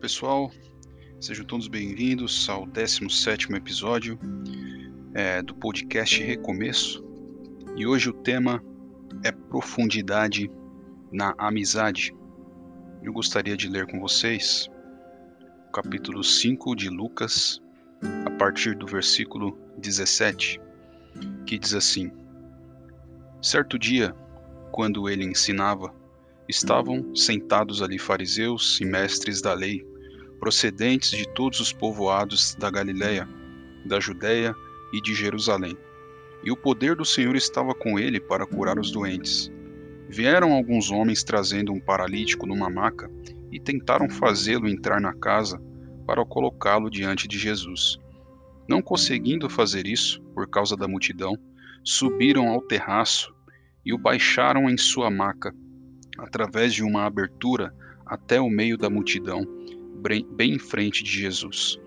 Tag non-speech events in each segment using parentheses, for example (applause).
pessoal, sejam todos bem-vindos ao 17 episódio é, do podcast Recomeço e hoje o tema é profundidade na amizade. Eu gostaria de ler com vocês o capítulo 5 de Lucas, a partir do versículo 17, que diz assim: Certo dia, quando ele ensinava, estavam sentados ali fariseus e mestres da lei, procedentes de todos os povoados da Galiléia, da Judéia e de Jerusalém. E o poder do Senhor estava com ele para curar os doentes. Vieram alguns homens trazendo um paralítico numa maca e tentaram fazê-lo entrar na casa para colocá-lo diante de Jesus. Não conseguindo fazer isso, por causa da multidão, subiram ao terraço e o baixaram em sua maca através de uma abertura até o meio da multidão, bem em frente de Jesus.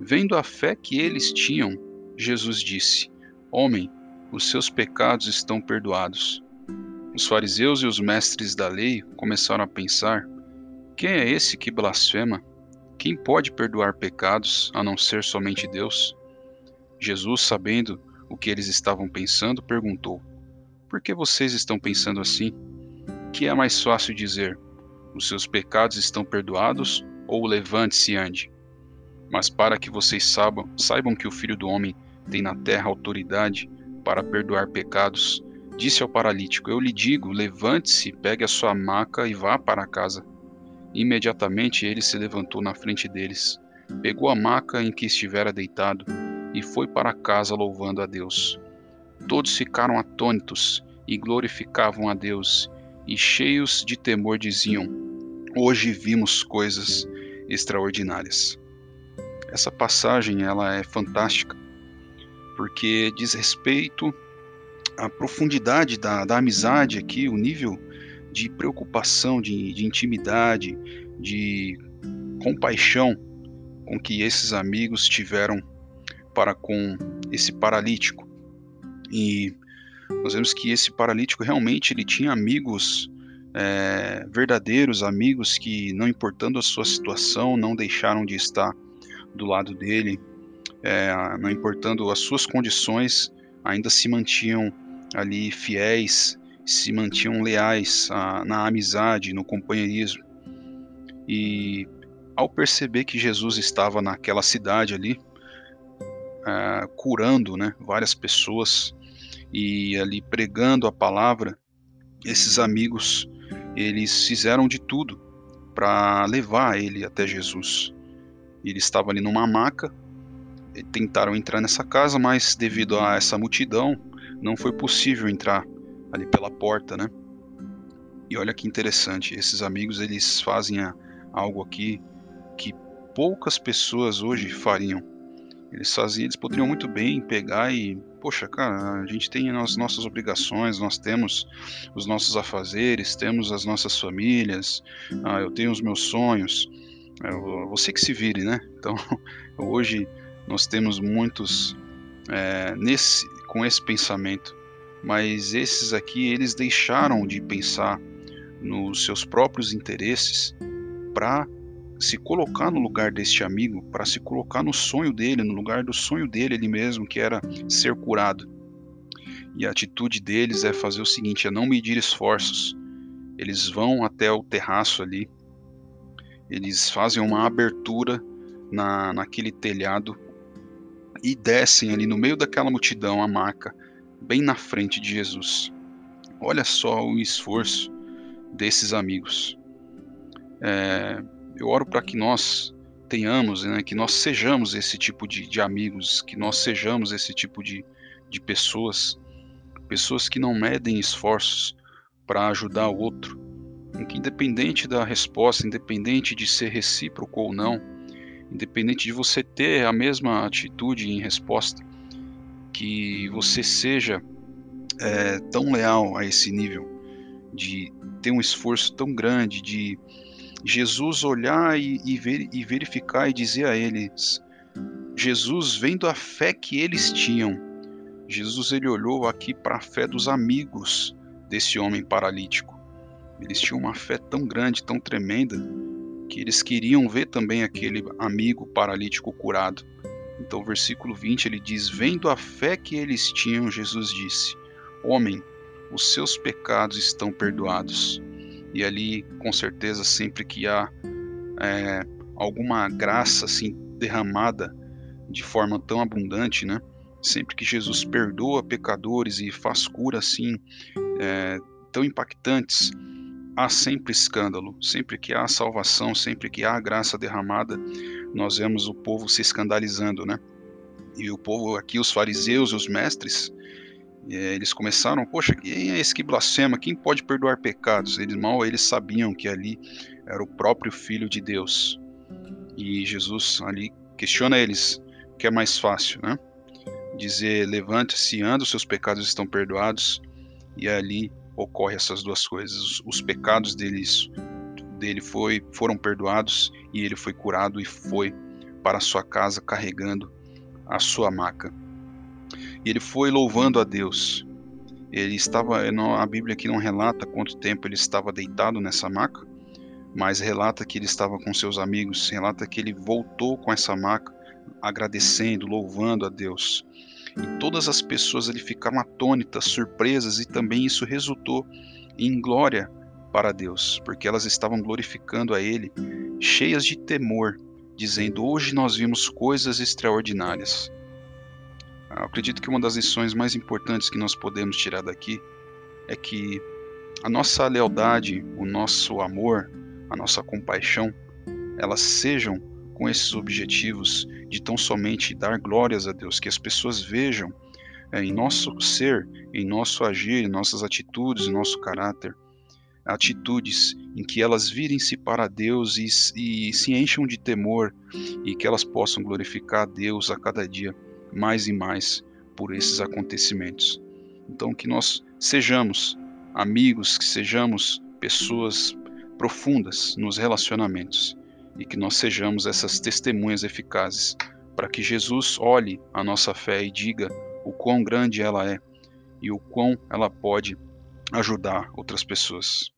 Vendo a fé que eles tinham, Jesus disse: Homem, os seus pecados estão perdoados. Os fariseus e os mestres da lei começaram a pensar: Quem é esse que blasfema? Quem pode perdoar pecados a não ser somente Deus? Jesus, sabendo o que eles estavam pensando, perguntou: Por que vocês estão pensando assim? que é mais fácil dizer: os seus pecados estão perdoados ou levante-se e ande? Mas para que vocês saibam, saibam que o Filho do Homem tem na terra autoridade para perdoar pecados, disse ao paralítico: Eu lhe digo, levante-se, pegue a sua maca e vá para casa. Imediatamente ele se levantou na frente deles, pegou a maca em que estivera deitado e foi para casa louvando a Deus. Todos ficaram atônitos e glorificavam a Deus e cheios de temor diziam: Hoje vimos coisas extraordinárias. Essa passagem ela é fantástica porque diz respeito à profundidade da, da amizade aqui, o nível de preocupação, de, de intimidade, de compaixão com que esses amigos tiveram para com esse paralítico. E nós vemos que esse paralítico realmente ele tinha amigos é, verdadeiros, amigos que, não importando a sua situação, não deixaram de estar do lado dele, é, não importando as suas condições, ainda se mantinham ali fiéis, se mantinham leais a, na amizade, no companheirismo. E ao perceber que Jesus estava naquela cidade ali, é, curando né, várias pessoas, e ali pregando a palavra, esses amigos eles fizeram de tudo para levar ele até Jesus. Ele estava ali numa maca, tentaram entrar nessa casa, mas devido a essa multidão não foi possível entrar ali pela porta, né? E olha que interessante, esses amigos eles fazem algo aqui que poucas pessoas hoje fariam. Eles faziam, eles poderiam muito bem pegar e poxa, cara, a gente tem as nossas obrigações, nós temos os nossos afazeres, temos as nossas famílias, ah, eu tenho os meus sonhos, é, você que se vire, né? (laughs) Então, hoje nós temos muitos é, nesse, com esse pensamento, mas esses aqui, eles deixaram de pensar nos seus próprios interesses para se colocar no lugar deste amigo, para se colocar no sonho dele, no lugar do sonho dele ele mesmo, que era ser curado. E a atitude deles é fazer o seguinte: é não medir esforços. Eles vão até o terraço ali, eles fazem uma abertura na, naquele telhado e descem ali no meio daquela multidão a maca, bem na frente de Jesus. Olha só o esforço desses amigos. É, eu oro para que nós tenhamos, né, que nós sejamos esse tipo de, de amigos, que nós sejamos esse tipo de, de pessoas, pessoas que não medem esforços para ajudar o outro, em que independente da resposta, independente de ser recíproco ou não, independente de você ter a mesma atitude em resposta, que você seja é, tão leal a esse nível, de ter um esforço tão grande, de Jesus olhar e, e, ver, verificar e dizer a eles: Jesus, vendo a fé que eles tinham, Jesus ele olhou aqui para a fé dos amigos desse homem paralítico. Eles tinham uma fé tão grande, tão tremenda, que eles queriam ver também aquele amigo paralítico curado. Então, versículo 20 ele diz: Vendo a fé que eles tinham, Jesus disse: Homem, os seus pecados estão perdoados. E ali, com certeza, sempre que há é, alguma graça assim derramada de forma tão abundante, né? Sempre que Jesus perdoa pecadores e faz cura assim é, tão impactantes, há sempre escândalo. Sempre que há salvação, sempre que há graça derramada, nós vemos o povo se escandalizando, né? E o povo aqui, os fariseus, os mestres, eles começaram, poxa, quem é esse que blasfema? Quem pode perdoar pecados? Eles mal eles sabiam que ali era o próprio Filho de Deus. E Jesus ali questiona eles, o que é mais fácil, né? Dizer, levante-se, anda, os seus pecados estão perdoados. E ali ocorre essas duas coisas. Os, os pecados deles, dele foi, foram perdoados e ele foi curado e foi para sua casa carregando a sua maca. E ele foi louvando a Deus. Ele estava, a Bíblia aqui não relata quanto tempo ele estava deitado nessa maca, mas relata que ele estava com seus amigos, relata que ele voltou com essa maca, agradecendo, louvando a Deus. E todas as pessoas ali ficaram atônitas, surpresas, e também isso resultou em glória para Deus, porque elas estavam glorificando a Ele, cheias de temor, dizendo: Hoje nós vimos coisas extraordinárias. Eu acredito que uma das lições mais importantes que nós podemos tirar daqui é que a nossa lealdade, o nosso amor, a nossa compaixão, elas sejam com esses objetivos de tão somente dar glórias a Deus, que as pessoas vejam é, em nosso ser, em nosso agir, em nossas atitudes, em nosso caráter, atitudes em que elas virem-se para Deus e, e se encham de temor e que elas possam glorificar a Deus a cada dia mais e mais por esses acontecimentos. Então, que nós sejamos amigos, que sejamos pessoas profundas nos relacionamentos e que nós sejamos essas testemunhas eficazes para que Jesus olhe a nossa fé e diga o quão grande ela é e o quão ela pode ajudar outras pessoas.